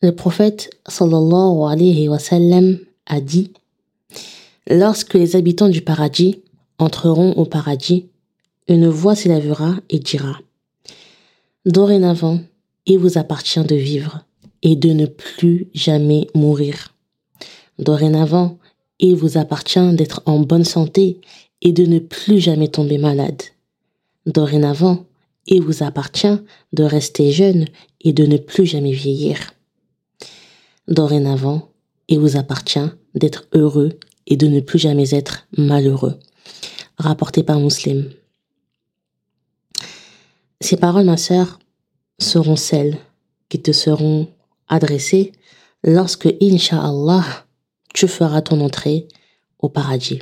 Le prophète sallallahu wa a dit Lorsque les habitants du paradis entreront au paradis, une voix s'élèvera et dira Dorénavant, il vous appartient de vivre et de ne plus jamais mourir. Dorénavant, il vous appartient d'être en bonne santé et de ne plus jamais tomber malade. Dorénavant, il vous appartient de rester jeune et de ne plus jamais vieillir. Dorénavant, il vous appartient d'être heureux et de ne plus jamais être malheureux. Rapporté par Muslim. Ces paroles, ma sœur, seront celles qui te seront adressées lorsque, Inch'Allah, tu feras ton entrée au paradis.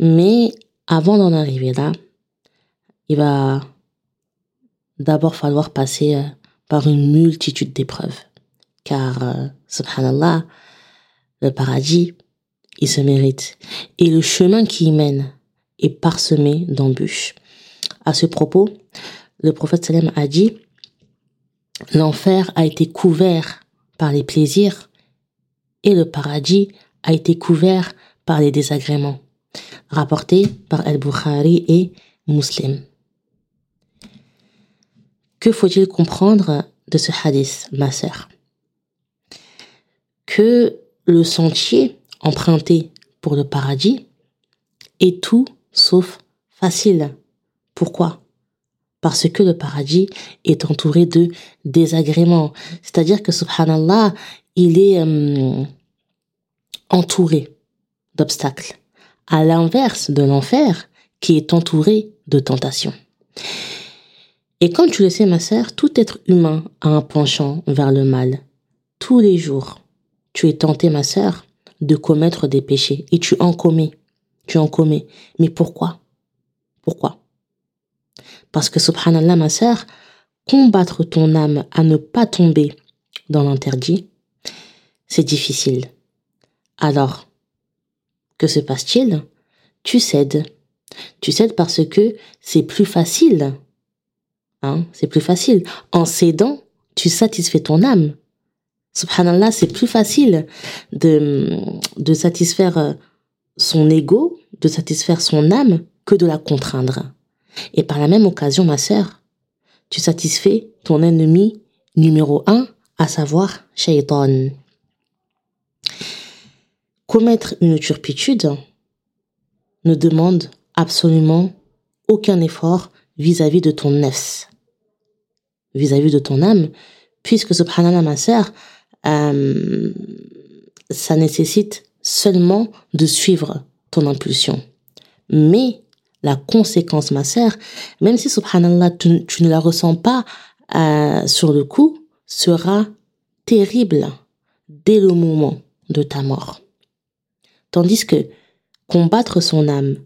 Mais avant d'en arriver là, il va d'abord falloir passer euh, par une multitude d'épreuves. Car, euh, subhanallah, le paradis, il se mérite. Et le chemin qui y mène est parsemé d'embûches. À ce propos, le prophète sallam a dit, l'enfer a été couvert par les plaisirs et le paradis a été couvert par les désagréments. Rapporté par Al-Bukhari et Muslim. Que faut-il comprendre de ce hadith, ma sœur? Que le sentier emprunté pour le paradis est tout sauf facile. Pourquoi? Parce que le paradis est entouré de désagréments. C'est-à-dire que, subhanallah, il est euh, entouré d'obstacles. À l'inverse de l'enfer, qui est entouré de tentations. Et comme tu le sais, ma sœur, tout être humain a un penchant vers le mal. Tous les jours, tu es tenté, ma sœur, de commettre des péchés. Et tu en commets. Tu en commets. Mais pourquoi? Pourquoi? Parce que, subhanallah, ma sœur, combattre ton âme à ne pas tomber dans l'interdit, c'est difficile. Alors, que se passe-t-il? Tu cèdes. Tu cèdes parce que c'est plus facile Hein, c'est plus facile. En cédant, tu satisfais ton âme. Subhanallah, c'est plus facile de, de satisfaire euh, son ego, de satisfaire son âme, que de la contraindre. Et par la même occasion, ma sœur, tu satisfais ton ennemi numéro un, à savoir Shaitan. Commettre une turpitude ne demande absolument aucun effort vis-à-vis de ton nefs vis-à-vis de ton âme, puisque subhanallah ma sœur, euh, ça nécessite seulement de suivre ton impulsion. Mais la conséquence, ma sœur, même si subhanallah tu, tu ne la ressens pas euh, sur le coup, sera terrible dès le moment de ta mort. Tandis que combattre son âme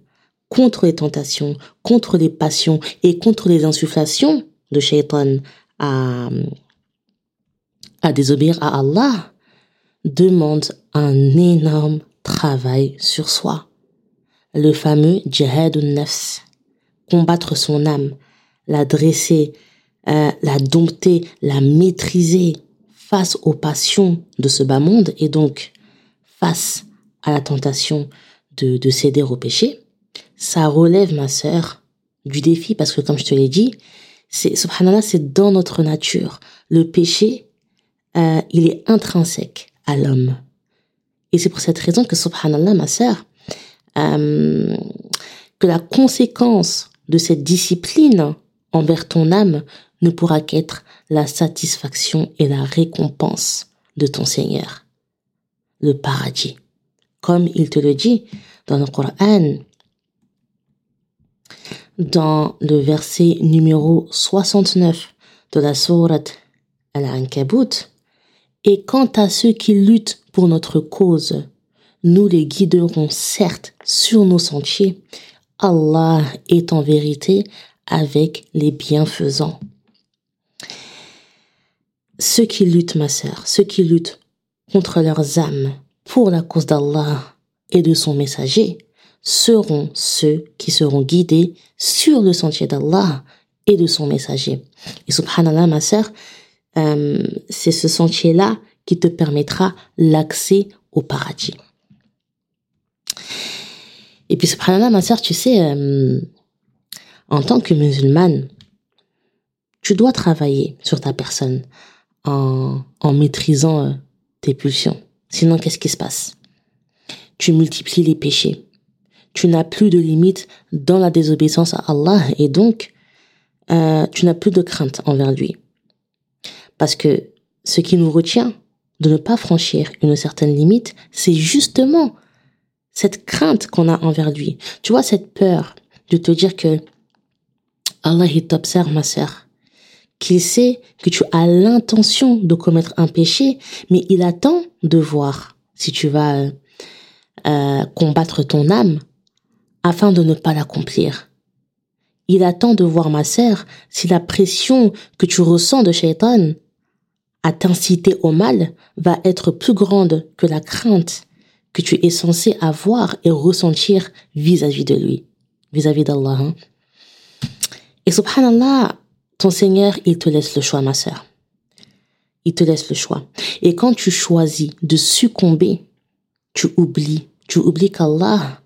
contre les tentations, contre les passions et contre les insufflations de shaitan à, à désobéir à Allah demande un énorme travail sur soi. Le fameux jihad nafs, combattre son âme, la dresser, euh, la dompter, la maîtriser face aux passions de ce bas monde et donc face à la tentation de, de céder au péché, ça relève ma sœur du défi parce que comme je te l'ai dit, c'est subhanallah, c'est dans notre nature. Le péché, euh, il est intrinsèque à l'homme. Et c'est pour cette raison que subhanallah, ma sœur, euh, que la conséquence de cette discipline envers ton âme ne pourra qu'être la satisfaction et la récompense de ton Seigneur, le paradis. Comme il te le dit dans le Coran, dans le verset numéro 69 de la sourate Al-Ankabut. Et quant à ceux qui luttent pour notre cause, nous les guiderons certes sur nos sentiers. Allah est en vérité avec les bienfaisants. Ceux qui luttent, ma sœur, ceux qui luttent contre leurs âmes pour la cause d'Allah et de son messager, seront ceux qui seront guidés sur le sentier d'Allah et de son messager. Et subhanallah, ma sœur, euh, c'est ce sentier-là qui te permettra l'accès au paradis. Et puis, subhanallah, ma sœur, tu sais, euh, en tant que musulmane, tu dois travailler sur ta personne en, en maîtrisant euh, tes pulsions. Sinon, qu'est-ce qui se passe? Tu multiplies les péchés. Tu n'as plus de limites dans la désobéissance à Allah et donc, tu n'as plus de crainte envers lui. Parce que ce qui nous retient de ne pas franchir une certaine limite, c'est justement cette crainte qu'on a envers lui. Tu vois, cette peur de te dire que Allah, il t'observe, ma sœur. Qu'il sait que tu as l'intention de commettre un péché, mais il attend de voir si tu vas euh, combattre ton âme afin de ne pas l'accomplir. Il attend de voir, ma sœur, si la pression que tu ressens de Shaitan à t'inciter au mal va être plus grande que la crainte que tu es censé avoir et ressentir vis-à-vis de lui, vis-à-vis d'Allah. Hein. Et subhanallah, ton Seigneur, il te laisse le choix, ma sœur. Il te laisse le choix. Et quand tu choisis de succomber, tu oublies, tu oublies qu'Allah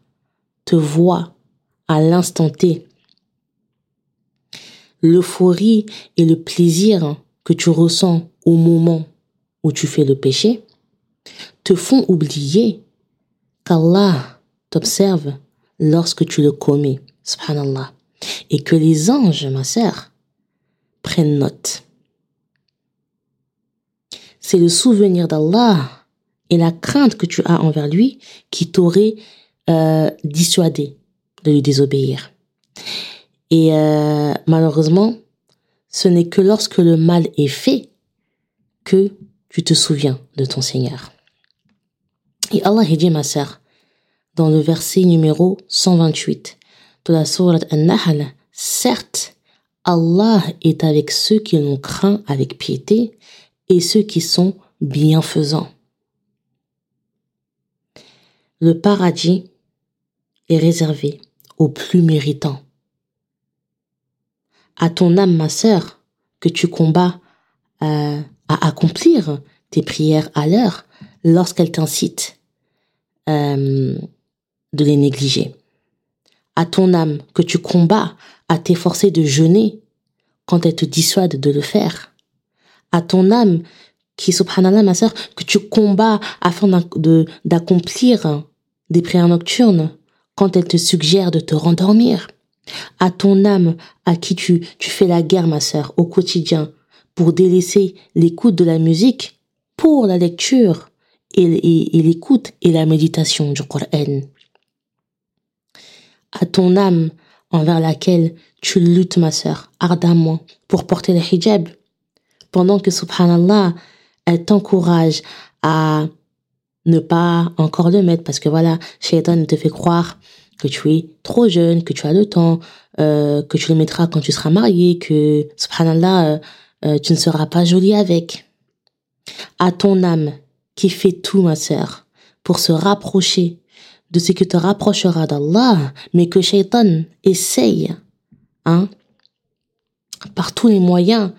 te voit à l'instant T. L'euphorie et le plaisir que tu ressens au moment où tu fais le péché te font oublier qu'Allah t'observe lorsque tu le commets, subhanallah, et que les anges, ma sœur, prennent note. C'est le souvenir d'Allah et la crainte que tu as envers lui qui t'aurait euh, dissuadé de lui désobéir. Et euh, malheureusement, ce n'est que lorsque le mal est fait que tu te souviens de ton Seigneur. Et Allah dit, ma sœur, dans le verset numéro 128 de la sourate An-Nahl, certes, Allah est avec ceux qui l'ont craint avec piété et ceux qui sont bienfaisants. Le paradis est réservé aux plus méritants. À ton âme, ma sœur, que tu combats euh, à accomplir tes prières à l'heure lorsqu'elle t'incite euh, de les négliger. À ton âme que tu combats à t'efforcer de jeûner quand elle te dissuade de le faire. À ton âme qui, subhanallah, ma sœur, que tu combats afin d'accomplir des prières nocturnes quand elle te suggère de te rendormir. À ton âme à qui tu, tu fais la guerre, ma sœur, au quotidien, pour délaisser l'écoute de la musique pour la lecture et, et l'écoute et la méditation du Coran. À ton âme envers laquelle tu luttes, ma sœur, ardemment pour porter le hijab, pendant que, subhanallah, elle t'encourage à ne pas encore le mettre parce que voilà, Shaitan te fait croire que tu es trop jeune, que tu as le temps, euh, que tu le mettras quand tu seras marié, que, subhanallah, euh, euh, tu ne seras pas jolie avec. À ton âme qui fait tout, ma sœur, pour se rapprocher de ce qui te rapprochera d'Allah, mais que Shaitan essaye, hein, par tous les moyens,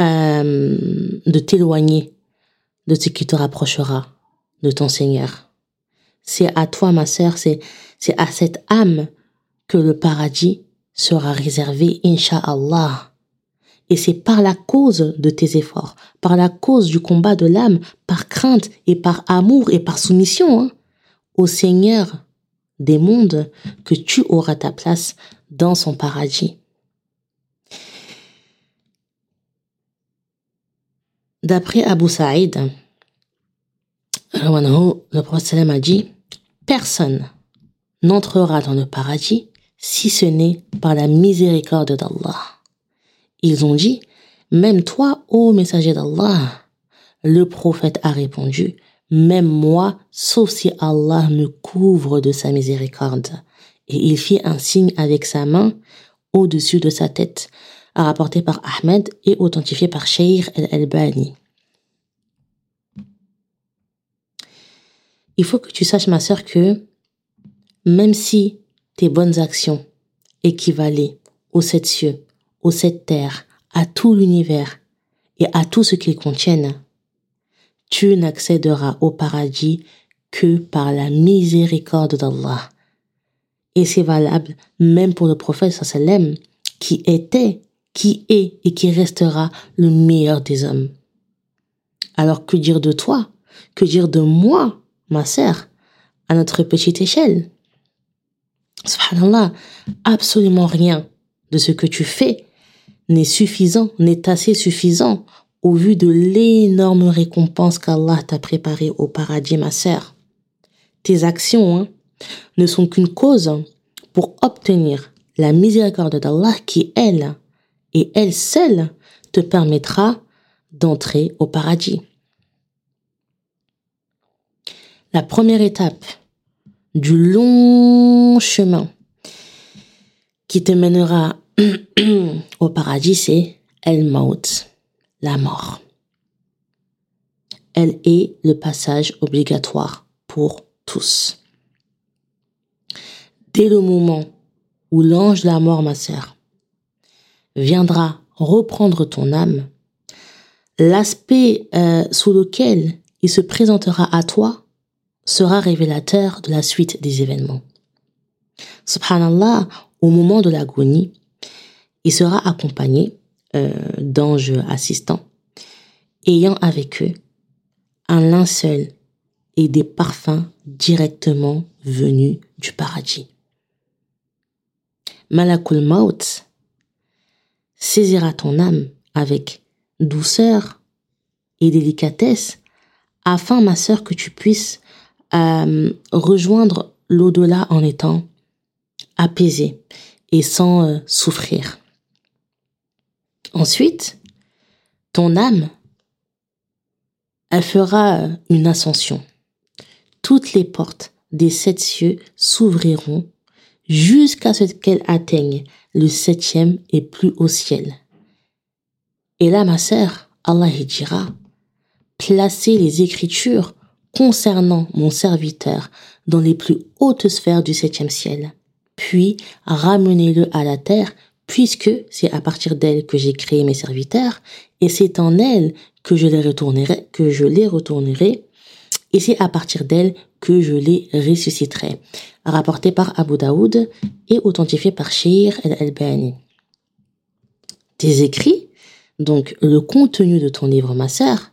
euh, de t'éloigner de ce qui te rapprochera de ton Seigneur. C'est à toi, ma sœur, c'est, à cette âme que le paradis sera réservé, Inch'Allah. Et c'est par la cause de tes efforts, par la cause du combat de l'âme, par crainte et par amour et par soumission hein, au Seigneur des mondes que tu auras ta place dans son paradis. D'après Abu Saïd, le prophète a dit, personne n'entrera dans le paradis si ce n'est par la miséricorde d'Allah. Ils ont dit, même toi, ô messager d'Allah. Le prophète a répondu, même moi, sauf si Allah me couvre de sa miséricorde. Et il fit un signe avec sa main au-dessus de sa tête, rapporté par Ahmed et authentifié par Sheikh el-Albani. Il faut que tu saches, ma sœur, que même si tes bonnes actions équivalaient aux sept cieux, aux sept terres, à tout l'univers, et à tout ce qu'ils contiennent. Tu n'accéderas au paradis que par la miséricorde d'Allah. Et c'est valable même pour le prophète sallam qui était, qui est et qui restera le meilleur des hommes. Alors que dire de toi? Que dire de moi, ma sœur, à notre petite échelle Subhanallah, absolument rien de ce que tu fais n'est suffisant, n'est assez suffisant au vu de l'énorme récompense qu'Allah t'a préparée au paradis, ma sœur. Tes actions hein, ne sont qu'une cause pour obtenir la miséricorde d'Allah qui, elle, et elle seule, te permettra d'entrer au paradis. La première étape du long chemin qui te mènera au paradis, c'est El Maut, la mort. Elle est le passage obligatoire pour tous. Dès le moment où l'ange de la mort, ma sœur, viendra reprendre ton âme, l'aspect euh, sous lequel il se présentera à toi sera révélateur de la suite des événements. Subhanallah, au moment de l'agonie, il sera accompagné euh, d'anges assistants, ayant avec eux un linceul et des parfums directement venus du paradis. Malakul Maut saisira ton âme avec douceur et délicatesse afin, ma sœur, que tu puisses euh, rejoindre l'au-delà en étant apaisé et sans euh, souffrir. Ensuite, ton âme, elle fera euh, une ascension. Toutes les portes des sept cieux s'ouvriront jusqu'à ce qu'elle atteigne le septième et plus haut ciel. Et là, ma sœur, Allah dira, placez les écritures concernant mon serviteur dans les plus hautes sphères du septième ciel, puis ramenez-le à la terre, puisque c'est à partir d'elle que j'ai créé mes serviteurs, et c'est en elle que je les retournerai, que je les retournerai, et c'est à partir d'elle que je les ressusciterai. Rapporté par Abu Daoud et authentifié par Shir el-Albani. Tes écrits, donc le contenu de ton livre, ma sœur,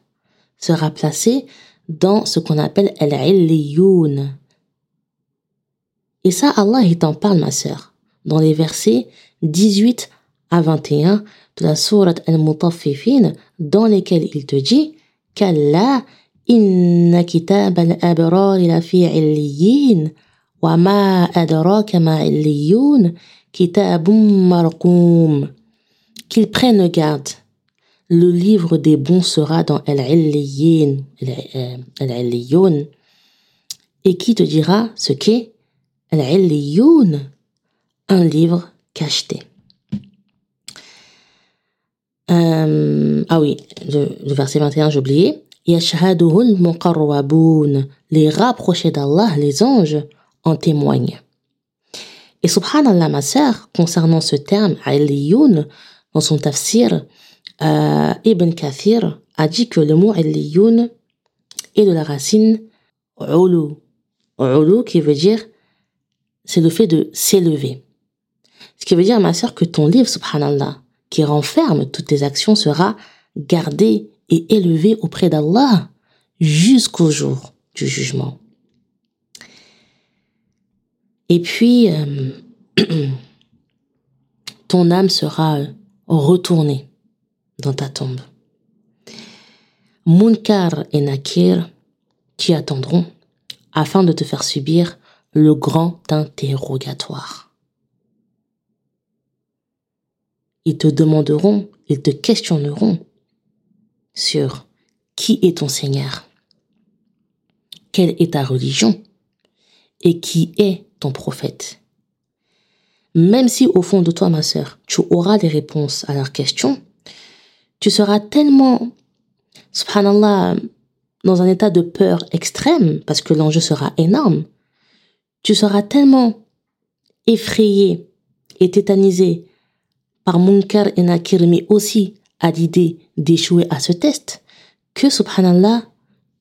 sera placé dans ce qu'on appelle al-illiyoun. Et ça, Allah, il t'en parle, ma sœur, dans les versets 18 à 21 de la sourate al-Mutaffifin, dans lesquels il te dit qu'Allah, inna kitab al-abrar lafi illiyin, wa ma adraka ma illiyoun, kitabum marqoum. Qu'ils prennent garde le livre des bons sera dans Al-Illiyin, euh, et qui te dira ce qu'est Al-Illiyoun, un livre cacheté. Euh, ah oui, le, verset 21, j'ai oublié. Les rapprochés d'Allah, les anges, en témoignent. Et subhanallah, ma sœur, concernant ce terme, Aliyoun, dans son tafsir, euh, Ibn Kathir a dit que le mot Aliyoun est de la racine Ulu. Ulu qui veut dire, c'est le fait de s'élever. Ce qui veut dire, ma sœur, que ton livre, subhanallah, qui renferme toutes tes actions, sera gardé et élevé auprès d'Allah jusqu'au jour du jugement. Et puis, euh, ton âme sera retournée dans ta tombe. Munkar et Nakir t'y attendront afin de te faire subir le grand interrogatoire. Ils te demanderont, ils te questionneront sur qui est ton Seigneur, quelle est ta religion et qui est ton prophète. Même si au fond de toi, ma sœur, tu auras des réponses à leurs questions, tu seras tellement, subhanallah, dans un état de peur extrême, parce que l'enjeu sera énorme. Tu seras tellement effrayé et tétanisé par Munkar et Nakir, mais aussi à l'idée d'échouer à ce test que, subhanallah,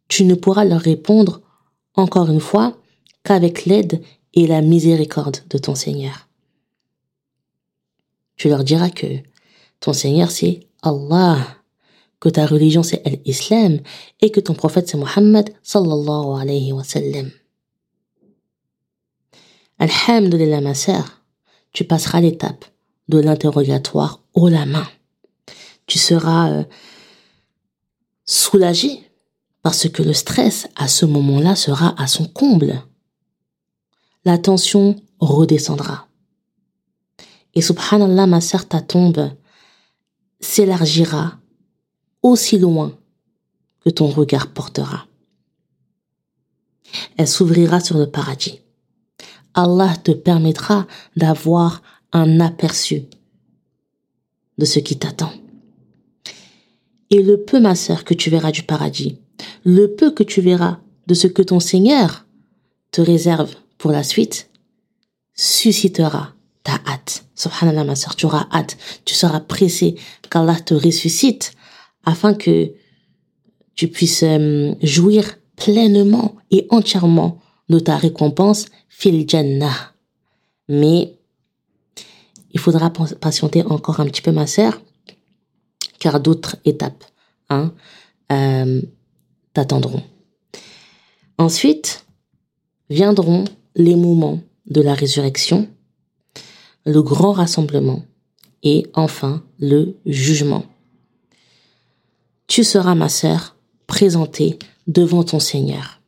tu ne pourras leur répondre, encore une fois, qu'avec l'aide et la miséricorde de ton Seigneur. Tu leur diras que ton Seigneur c'est Allah, que ta religion c'est l'islam et que ton prophète c'est Muhammad sallallahu alayhi wa sallam. Alhamdulillah ma sœur, tu passeras l'étape de l'interrogatoire haut la main. Tu seras euh, soulagé parce que le stress à ce moment-là sera à son comble. La tension redescendra. Et subhanallah, ma sœur, ta tombe s'élargira aussi loin que ton regard portera. Elle s'ouvrira sur le paradis. Allah te permettra d'avoir un aperçu de ce qui t'attend. Et le peu, ma sœur, que tu verras du paradis, le peu que tu verras de ce que ton Seigneur te réserve pour la suite, suscitera ta hâte. Subhanallah, ma sœur, tu auras hâte. Tu seras pressé qu'Allah te ressuscite afin que tu puisses euh, jouir pleinement et entièrement de ta récompense fil jannah. Mais il faudra patienter encore un petit peu, ma sœur, car d'autres étapes hein, euh, t'attendront. Ensuite, viendront les moments de la résurrection, le grand rassemblement et enfin le jugement. Tu seras, ma sœur, présentée devant ton Seigneur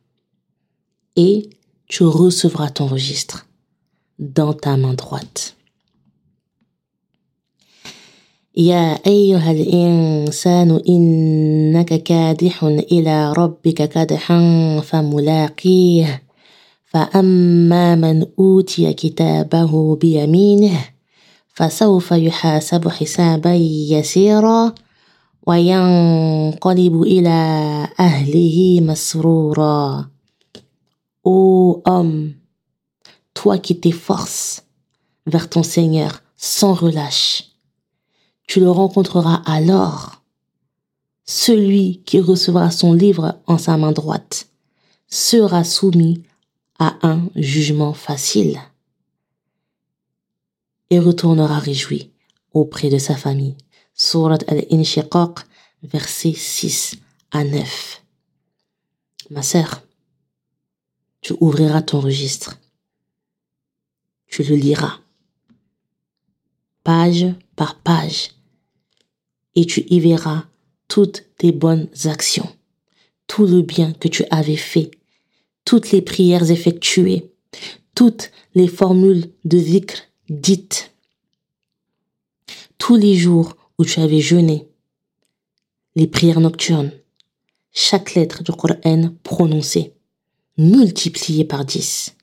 et tu recevras ton registre dans ta main droite. يا أيها الإنسان إنك كادح إلى ربك كدحا فملاقيه فأما من أوتي كتابه بيمينه فسوف يحاسب حسابا يسيرا وينقلب إلى أهله مسرورا Ô homme, toi qui t'efforces vers ton Seigneur sans relâche, tu le rencontreras alors. Celui qui recevra son livre en sa main droite sera soumis à un jugement facile et retournera réjoui auprès de sa famille. Surat al-Inshiqaq, versets 6 à 9. Ma sœur, tu ouvriras ton registre. Tu le liras. Page par page. Et tu y verras toutes tes bonnes actions, tout le bien que tu avais fait toutes les prières effectuées, toutes les formules de zikr dites, tous les jours où tu avais jeûné, les prières nocturnes, chaque lettre du Coran prononcée, multipliée par dix.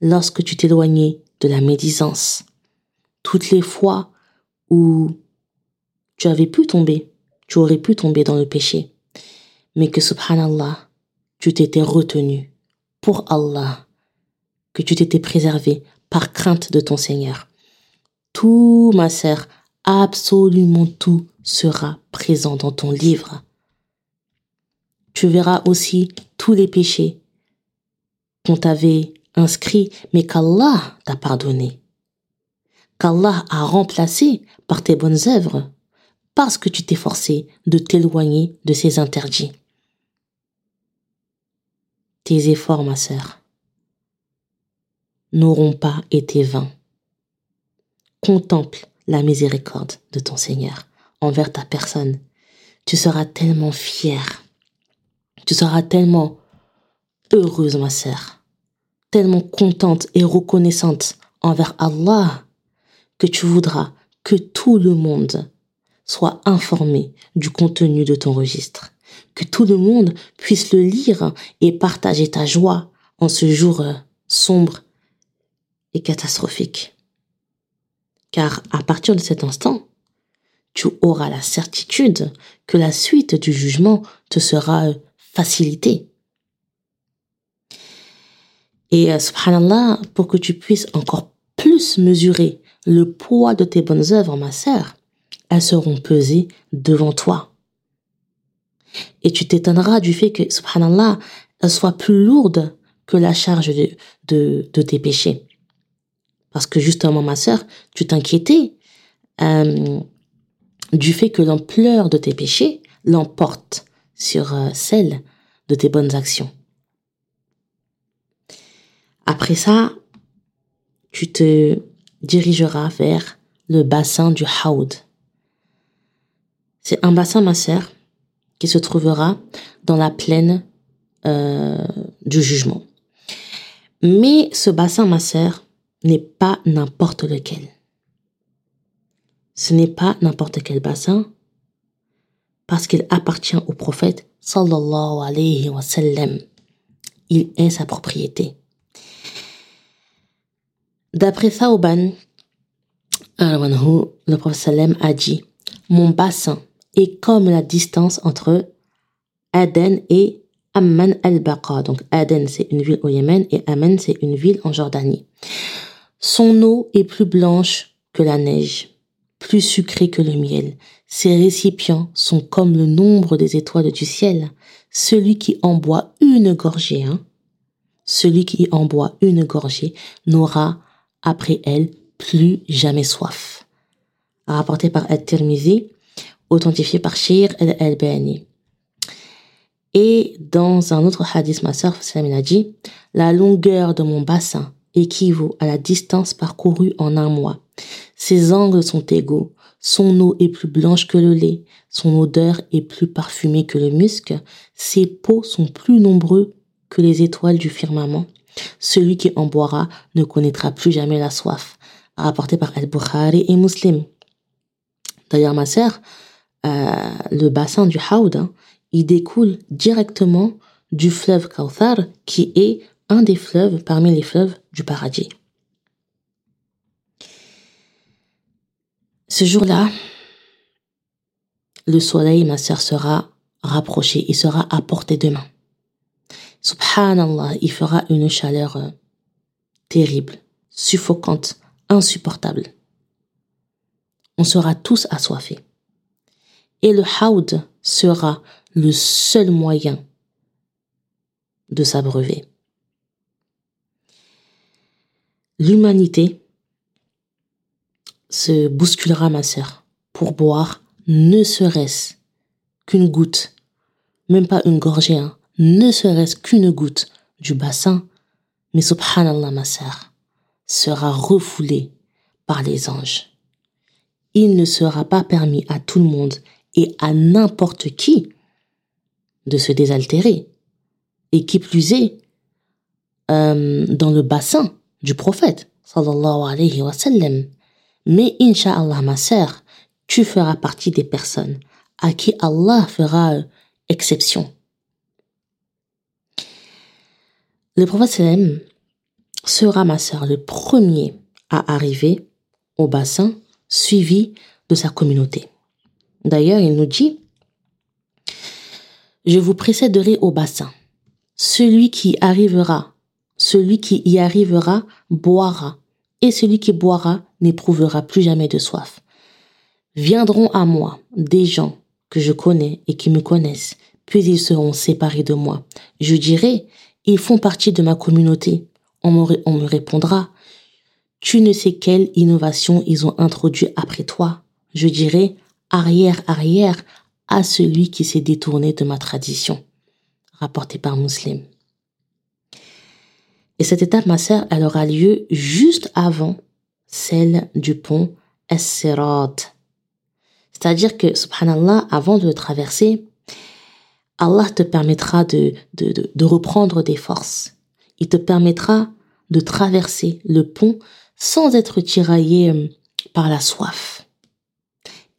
Lorsque tu t'éloignais de la médisance, toutes les fois où tu avais pu tomber, tu aurais pu tomber dans le péché, mais que subhanallah, tu t'étais retenu pour Allah, que tu t'étais préservé par crainte de ton Seigneur. Tout, ma sœur, absolument tout sera présent dans ton livre. Tu verras aussi tous les péchés qu'on t'avait inscrits, mais qu'Allah t'a pardonné. Qu'Allah a remplacé par tes bonnes œuvres, parce que tu t'es forcé de t'éloigner de ces interdits tes efforts, ma sœur, n'auront pas été vains. Contemple la miséricorde de ton Seigneur envers ta personne. Tu seras tellement fière. Tu seras tellement heureuse, ma sœur, tellement contente et reconnaissante envers Allah que tu voudras que tout le monde soit informé du contenu de ton registre que tout le monde puisse le lire et partager ta joie en ce jour euh, sombre et catastrophique. Car à partir de cet instant, tu auras la certitude que la suite du jugement te sera euh, facilitée. Et euh, subhanallah, pour que tu puisses encore plus mesurer le poids de tes bonnes œuvres, ma sœur, elles seront pesées devant toi. Et tu t'étonneras du fait que, subhanallah, elles soient plus lourdes que la charge de, de, tes péchés. Parce que justement, ma sœur, tu t'inquiétais euh, du fait que l'ampleur de tes péchés l'emporte sur euh, celle de tes bonnes actions. Après ça, tu te dirigeras vers le bassin du Haoud. C'est un bassin, ma sœur, qui se trouvera dans la plaine euh, du jugement. Mais ce bassin, ma sœur, n'est pas n'importe lequel. Ce n'est pas n'importe quel bassin parce qu'il appartient au prophète sallallahu alayhi wa sallam. Il est sa propriété. D'après Thauban, le prophète sallam a dit Mon bassin est comme la distance entre Aden et Amman al-Baqa. Donc Aden, c'est une ville au Yémen et Amman, c'est une ville en Jordanie. Son eau est plus blanche que la neige, plus sucrée que le miel. Ses récipients sont comme le nombre des étoiles du ciel. Celui qui en boit une gorgée, hein, celui qui en boit une gorgée n'aura après elle plus jamais soif. Rapporté par At-Tirmizi, authentifié par Shir el-Albani. Et dans un autre hadith, ma sœur a dit, la longueur de mon bassin équivaut à la distance parcourue en un mois. Ses angles sont égaux. Son eau est plus blanche que le lait. Son odeur est plus parfumée que le musc. Ses peaux sont plus nombreux que les étoiles du firmament. Celui qui en boira ne connaîtra plus jamais la soif. Rapporté par Al-Bukhari et Muslim. D'ailleurs, ma sœur, euh, le bassin du Haoud, hein, il découle directement du fleuve Kauthar, qui est un des fleuves parmi les fleuves du paradis. Ce jour-là, le soleil, ma sœur, sera rapproché, il sera à portée de main. Subhanallah, il fera une chaleur euh, terrible, suffocante, insupportable. On sera tous assoiffés. Et le haoud sera le seul moyen de s'abreuver. L'humanité se bousculera, ma sœur, pour boire ne serait-ce qu'une goutte, même pas une gorgée, hein, ne serait-ce qu'une goutte du bassin, mais subhanallah, ma sœur, sera refoulée par les anges. Il ne sera pas permis à tout le monde et à n'importe qui de se désaltérer. Et qui plus est, euh, dans le bassin du prophète, sallallahu alayhi wa sallam. Mais inshallah ma sœur, tu feras partie des personnes à qui Allah fera euh, exception. Le prophète sallam sera ma sœur le premier à arriver au bassin suivi de sa communauté. D'ailleurs, il nous dit je vous précéderai au bassin. Celui qui arrivera, celui qui y arrivera, boira, et celui qui boira n'éprouvera plus jamais de soif. Viendront à moi des gens que je connais et qui me connaissent, puis ils seront séparés de moi. Je dirai, ils font partie de ma communauté. On me, on me répondra, tu ne sais quelle innovation ils ont introduit après toi. Je dirai, arrière, arrière, à celui qui s'est détourné de ma tradition, rapporté par Muslim. Et cette étape, ma sœur, elle aura lieu juste avant celle du pont Es-Sirat. C'est-à-dire que, subhanallah, avant de le traverser, Allah te permettra de, de, de, de reprendre des forces. Il te permettra de traverser le pont sans être tiraillé euh, par la soif.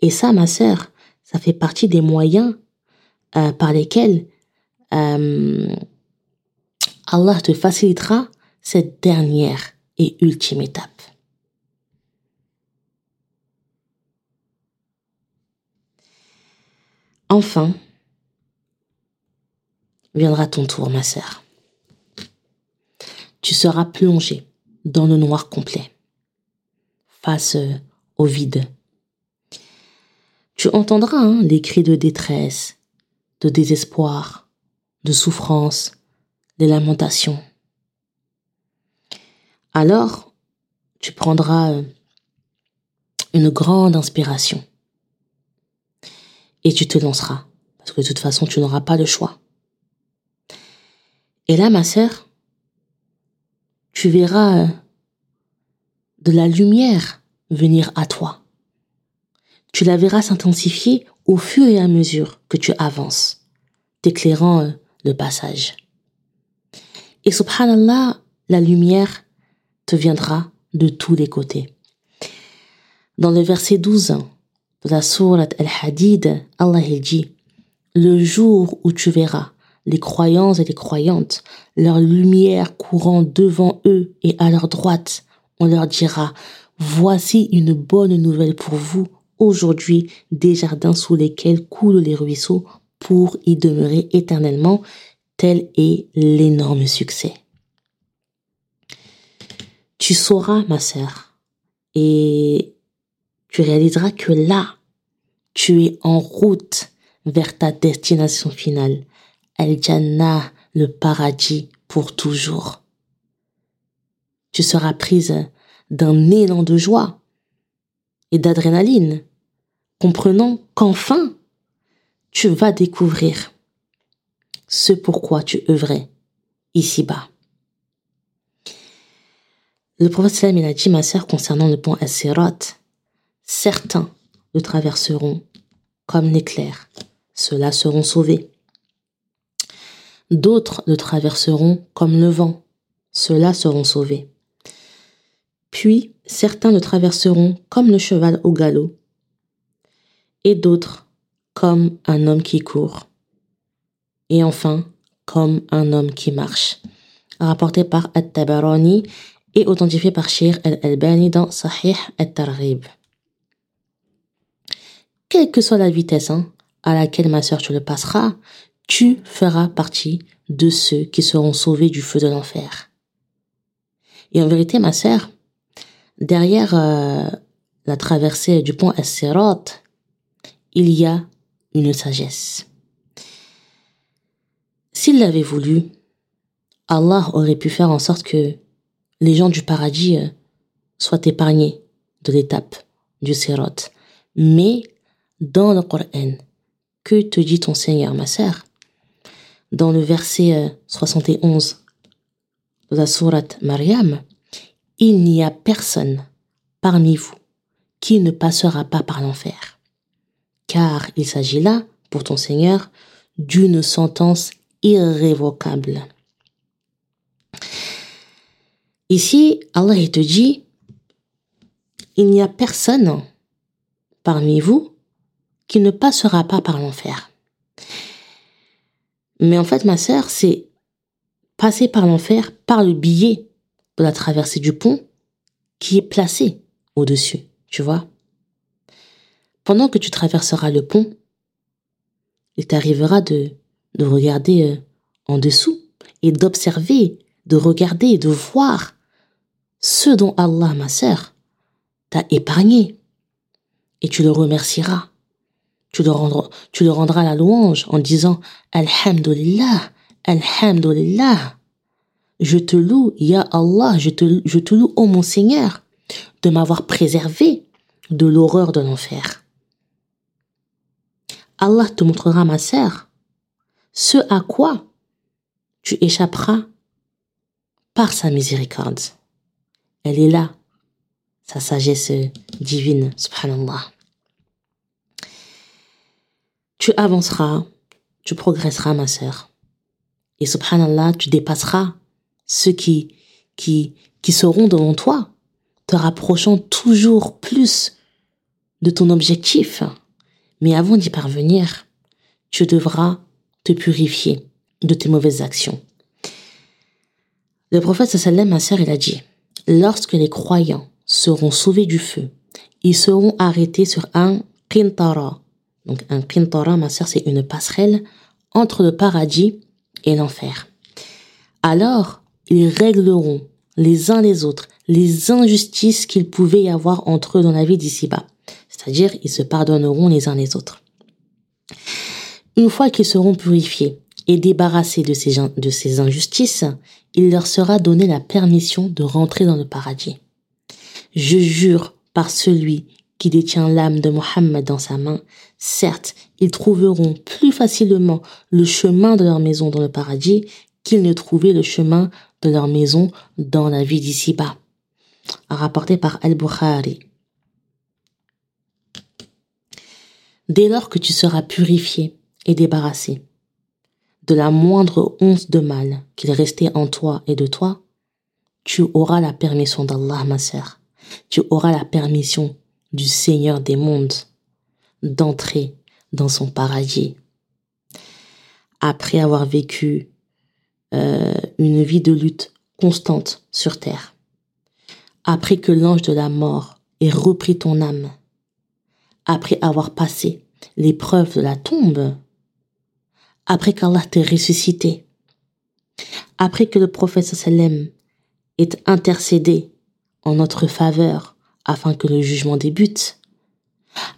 Et ça, ma sœur, ça fait partie des moyens euh, par lesquels euh, Allah te facilitera cette dernière et ultime étape. Enfin, viendra ton tour, ma sœur. Tu seras plongé dans le noir complet, face au vide Tu entendras hein, les cris de détresse, de désespoir, de souffrance, les lamentations. Alors, tu prendras euh, une grande inspiration et tu te lanceras, parce que de toute façon, tu n'auras pas le choix. Et là, ma sœur, tu verras euh, de la lumière venir à toi. Tu la verras s'intensifier au fur et à mesure que tu avances, t'éclairant euh, le passage. Et subhanallah, la lumière te viendra de tous les côtés. Dans le verset 12 de la sourate Al-Hadid, Allah dit, le jour où tu verras les croyants et les croyantes, leur lumière courant devant eux et à leur droite, on leur dira, voici une bonne nouvelle pour vous, aujourd'hui des jardins sous lesquels coulent les ruisseaux pour y demeurer éternellement, tel est l'énorme succès. Tu sauras, ma sœur, et tu réaliseras que là, tu es en route vers ta destination finale, Al-Jannah, le paradis pour toujours. Tu seras prise d'un élan de joie et d'adrénaline, comprenant qu'enfin, tu vas découvrir ce pourquoi tu œuvrais ici-bas. Le prophète a dit, ma sœur, concernant le pont As-Sirat, certains le traverseront comme l'éclair. Ceux-là seront sauvés. D'autres le traverseront comme le vent. Ceux-là seront sauvés. Puis certains le traverseront comme le cheval au galop. Et d'autres comme un homme qui court. Et enfin, comme un homme qui marche. Rapporté par At-Tabarani et authentifié par Shir al-Albani dans Sahih al-Targhib. Quelle que soit la vitesse hein, à laquelle ma sœur tu le passeras, tu feras partie de ceux qui seront sauvés du feu de l'enfer. Et en vérité, ma sœur, derrière euh, la traversée du pont Esserot, il y a une sagesse. S'il l'avait voulu, Allah aurait pu faire en sorte que les gens du paradis euh, soient épargnés de l'étape du Sirot. Mais dans le Coran, que te dit ton Seigneur, ma sœur? Dans le verset 71 euh, de la sourate Mariam, il n'y a personne parmi vous qui ne passera pas par l'enfer. Car il s'agit là, pour ton Seigneur, d'une sentence irrévocable. Ici, Allah te dit, il n'y a personne parmi vous qui ne passera pas par l'enfer. Mais en fait, ma sœur, c'est passer par l'enfer par le billet de la traversée du pont qui est placé au-dessus, tu vois. Pendant que tu traverseras le pont, il t'arrivera de, de regarder euh, en dessous et d'observer, de regarder, de voir ce dont Allah, ma sœur, t'a épargné. Et tu le remercieras tu le, rendras, tu le rendras la louange en disant Alhamdulillah, Alhamdulillah. Je te loue, Ya Allah, je te, je te loue, ô mon Seigneur, de m'avoir préservé de l'horreur de l'enfer. Allah te montrera, ma sœur, ce à quoi tu échapperas par sa miséricorde. Elle est là, sa sagesse divine, subhanallah tu avanceras, tu progresseras, ma sœur. Et subhanallah, tu dépasseras ceux qui, qui, qui seront devant toi, te rapprochant toujours plus de ton objectif. Mais avant d'y parvenir, tu devras te purifier de tes mauvaises actions. Le prophète sallam, ma sœur, il a dit, lorsque les croyants seront sauvés du feu, ils seront arrêtés sur un qintara, donc un Torah, ma sœur, c'est une passerelle entre le paradis et l'enfer. Alors, ils régleront les uns les autres les injustices qu'il pouvait y avoir entre eux dans la vie d'ici-bas. C'est-à-dire, ils se pardonneront les uns les autres. Une fois qu'ils seront purifiés et débarrassés de ces, injustices, il leur sera donné la permission de rentrer dans le paradis. Je jure par celui qui détient l'âme de Mohammed dans sa main, certes, ils trouveront plus facilement le chemin de leur maison dans le paradis qu'ils ne trouvaient le chemin de leur maison dans la vie d'ici-bas. Rapporté par Al-Bukhari. Dès lors que tu seras purifié et débarrassé de la moindre once de mal qu'il restait en toi et de toi, tu auras la permission d'Allah, ma sœur. Tu auras la permission du Seigneur des mondes d'entrer dans son paradis. Après avoir vécu euh, une vie de lutte constante sur terre, après que l'ange de la mort ait repris ton âme, après avoir passé l'épreuve de la tombe, après qu'Allah t'ait ressuscité, après que le prophète sallam ait intercédé en notre faveur afin que le jugement débute,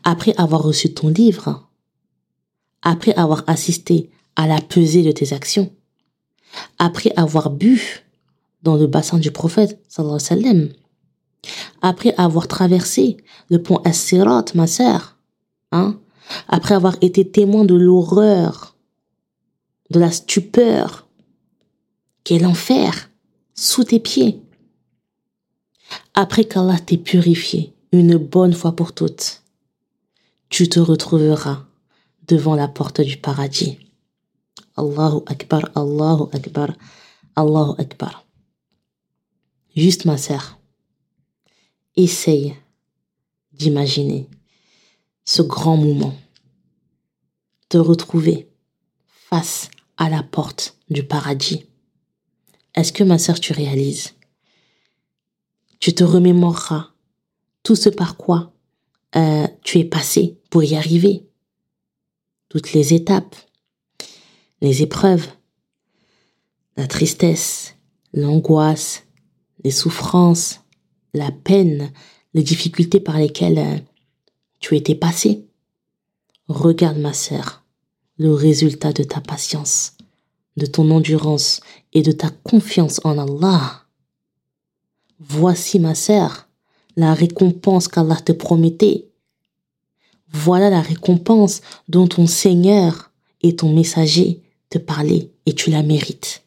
après avoir reçu ton livre, après avoir assisté à la pesée de tes actions, après avoir bu dans le bassin du prophète, sallam, après avoir traversé le pont As-Sirat, ma sœur, hein, après avoir été témoin de l'horreur, de la stupeur, qu'est l'enfer sous tes pieds, après qu'Allah t'ait purifié une bonne fois pour toutes, tu te retrouveras devant la porte du paradis. Allahu Akbar, Allahu Akbar, Allahu Akbar. Juste ma sœur, essaye d'imaginer ce grand moment, te retrouver face à la porte du paradis. Est-ce que ma sœur tu réalises? Tu te remémoreras tout ce par quoi euh, tu es passé pour y arriver, toutes les étapes, les épreuves, la tristesse, l'angoisse, les souffrances, la peine, les difficultés par lesquelles euh, tu étais passé. Regarde ma sœur, le résultat de ta patience, de ton endurance et de ta confiance en Allah. Voici ma sœur, la récompense qu'Allah te promettait. Voilà la récompense dont ton Seigneur et ton messager te parlaient et tu la mérites.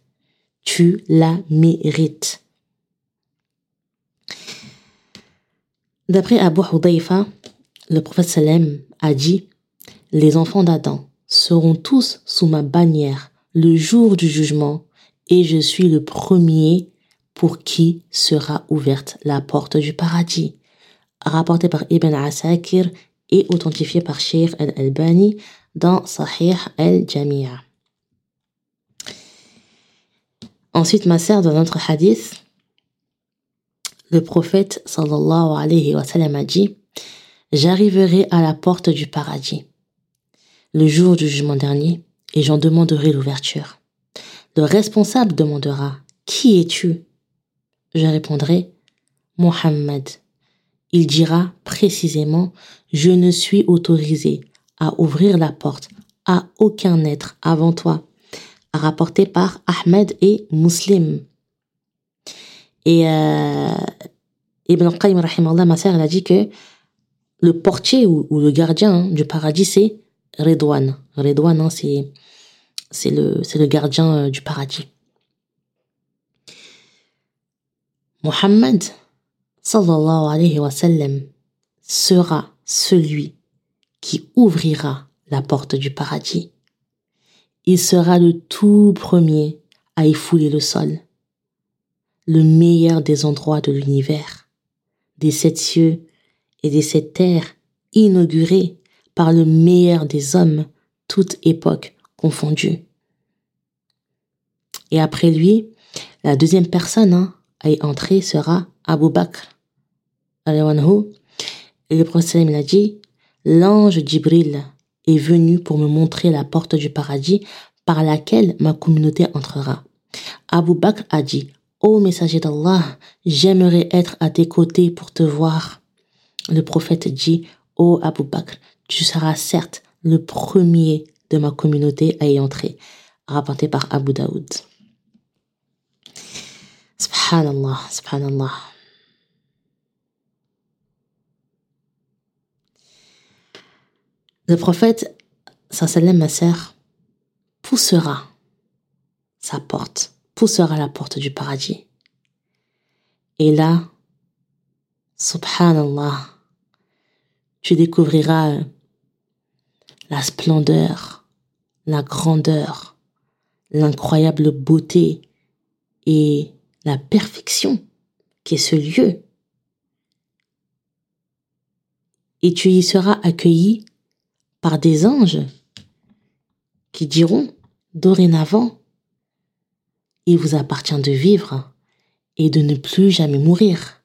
Tu la mérites. D'après Abu Hudayfa, le prophète Salem a dit Les enfants d'Adam seront tous sous ma bannière le jour du jugement, et je suis le premier pour qui sera ouverte la porte du paradis. Rapporté par Ibn Asakir et authentifié par Sheikh al-Albani dans Sahih al-Jami'a. Ensuite, ma sœur, dans notre hadith, le prophète sallallahu alayhi wa sallam a dit J'arriverai à la porte du paradis le jour du jugement dernier et j'en demanderai l'ouverture. Le responsable demandera Qui es-tu? Je répondrai Mohammed. Il dira précisément Je ne suis autorisé à ouvrir la porte à aucun être avant toi. Rapporté par Ahmed et Muslim. Et euh, Ibn Qayyim, ma sœur, elle a dit que le portier ou, le gardien hein, du paradis, c'est Redouane. Redouane, hein, c'est, c'est, le, c'est le gardien euh, du paradis. Mohammed, sallallahu alayhi wa sallam, sera celui qui ouvrira la porte du paradis. Il sera le tout premier à y fouler le sol le meilleur des endroits de l'univers, des sept cieux et des sept terres inaugurés par le meilleur des hommes, toute époque confondue. Et après lui, la deuxième personne hein, à y entrer sera Abu Bakr. Et le prophète a dit, l'ange Djibril est venu pour me montrer la porte du paradis par laquelle ma communauté entrera. Abu Bakr a dit, Ô messager d'Allah, j'aimerais être à tes côtés pour te voir. Le prophète dit, Ô Abu Bakr, tu seras certes le premier de ma communauté à y entrer, rapporté par Abu Daoud. Subhanallah, subhanallah. Le prophète, sallam ma poussera sa porte, poussera la porte du paradis. Et là, subhanallah, tu découvriras la splendeur, la grandeur, l'incroyable beauté et la perfection qu'est ce lieu. Et tu y seras accueilli par des anges qui diront dorénavant, il vous appartient de vivre et de ne plus jamais mourir.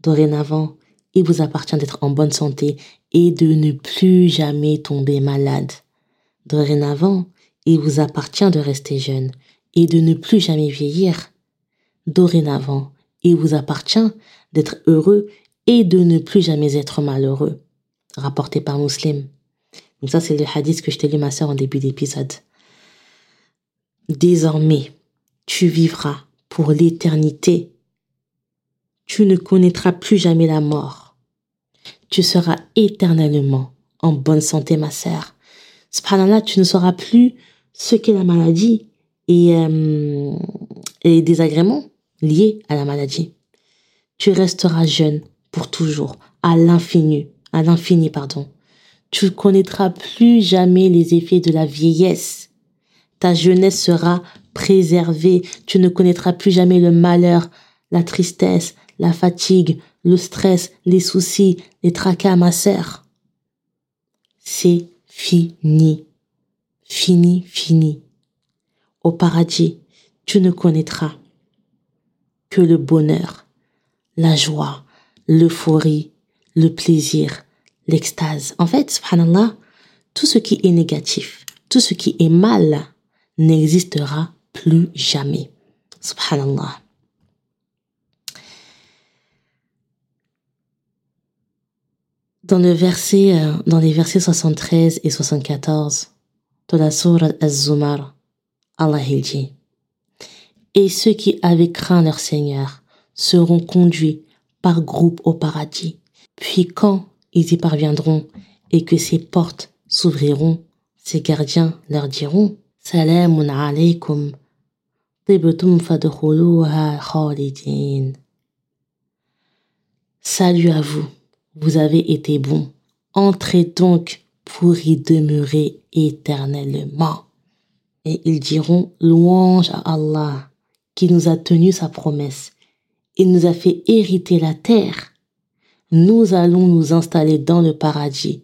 Dorénavant, il vous appartient d'être en bonne santé et de ne plus jamais tomber malade. Dorénavant, il vous appartient de rester jeune et de ne plus jamais vieillir. Dorénavant, il vous appartient d'être heureux et de ne plus jamais être malheureux. Rapporté par Muslim. Donc ça, c'est le hadith que je t'ai lu, ma sœur, en début d'épisode. Désormais, tu vivras pour l'éternité. Tu ne connaîtras plus jamais la mort. Tu seras éternellement en bonne santé, ma sœur. Subhanallah, tu ne sauras plus ce qu'est la maladie et, euh, les désagréments liés à la maladie. Tu resteras jeune pour toujours, à l'infini, à l'infini, pardon. Tu ne connaîtras plus jamais les effets de la vieillesse. Ta jeunesse sera préservée. Tu ne connaîtras plus jamais le malheur, la tristesse, la fatigue, le stress, les soucis, les tracas, ma sœur. C'est fini. Fini, fini. Au paradis, tu ne connaîtras que le bonheur, la joie, l'euphorie, le plaisir, l'extase. En fait, subhanallah, tout ce qui est négatif, tout ce qui est mal n'existera plus jamais. Subhanallah. Dans le verset, euh, dans les versets 73 et 74 de la sourate Az-Zumar, Allah dit Et ceux qui avaient craint leur Seigneur seront conduits par groupe au paradis. Puis quand ils y parviendront et que ces portes s'ouvriront, ces gardiens leur diront Salamun alaykum, Salut à vous, vous avez été bons. Entrez donc pour y demeurer éternellement. Et ils diront louange à Allah qui nous a tenu sa promesse. Il nous a fait hériter la terre nous allons nous installer dans le paradis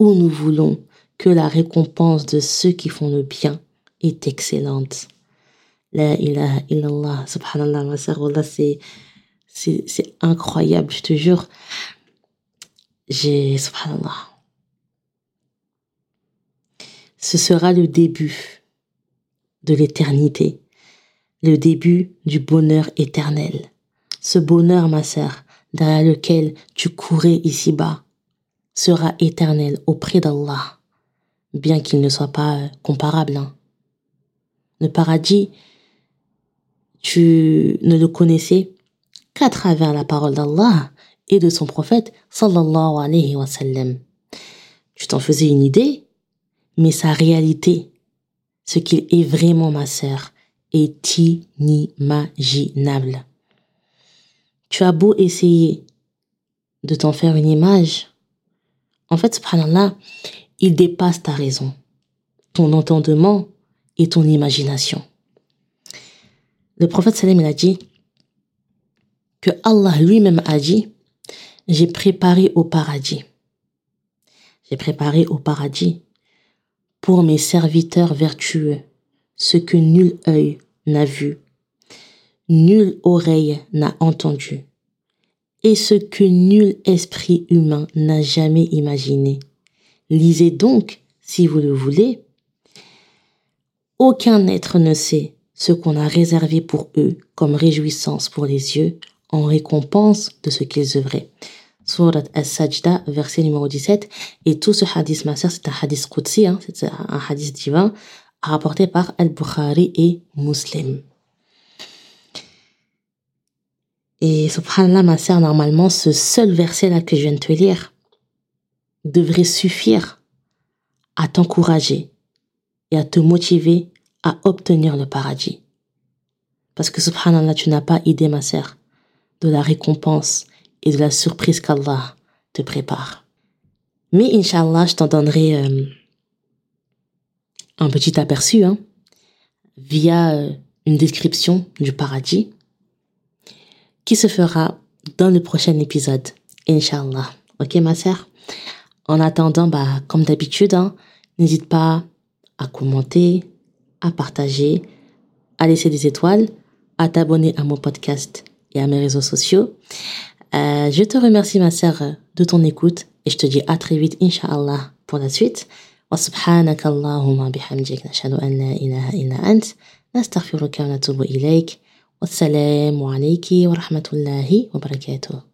où nous voulons que la récompense de ceux qui font le bien est excellente. La ilaha illallah, subhanallah, ma sœur, c'est, c'est, c'est incroyable, je te jure. J'ai, subhanallah. Ce sera le début de l'éternité, le début du bonheur éternel. Ce bonheur, ma sœur, derrière lequel tu courais ici-bas sera éternel auprès d'Allah, bien qu'il ne soit pas comparable. Hein. Le paradis, tu ne le connaissais qu'à travers la parole d'Allah et de son prophète sallallahu alayhi wa sallam. Tu t'en faisais une idée, mais sa réalité, ce qu'il est vraiment ma sœur, est inimaginable. Tu as beau essayer de t'en faire une image, en fait, subhanallah, il dépasse ta raison, ton entendement et ton imagination. Le prophète Salem a dit que Allah lui-même a dit J'ai préparé au paradis. J'ai préparé au paradis pour mes serviteurs vertueux ce que nul œil n'a vu nulle oreille n'a entendu, et ce que nul esprit humain n'a jamais imaginé. Lisez donc, si vous le voulez. Aucun être ne sait ce qu'on a réservé pour eux comme réjouissance pour les yeux en récompense de ce qu'ils œuvraient. Surat As-Sajda, verset numéro 17. Et tout ce hadith, ma sœur, c'est un hadith Qudsi, hein, c'est un hadith divin, rapporté par Al-Bukhari et Muslim. Et subhanallah, ma sœur, normalement, ce seul verset-là que je viens de te lire devrait suffire à t'encourager et à te motiver à obtenir le paradis. Parce que subhanallah, tu n'as pas idée, ma sœur, de la récompense et de la surprise qu'Allah te prépare. Mais Inch'Allah, je t'en donnerai euh, un petit aperçu hein, via euh, une description du paradis qui se fera dans le prochain épisode, Inch'Allah. Ok, ma sœur? En attendant, bah, comme d'habitude, hein, n'hésite pas à commenter, à partager, à laisser des étoiles, à t'abonner à mon podcast et à mes réseaux sociaux. Euh, je te remercie, ma sœur, de ton écoute et je te dis à très vite, Inch'Allah, pour la suite. وسبحانك اللهم بحمدك نشهد أن لا إله إلا أنت نستغفرك ونتوب إليك والسلام عليك ورحمة الله وبركاته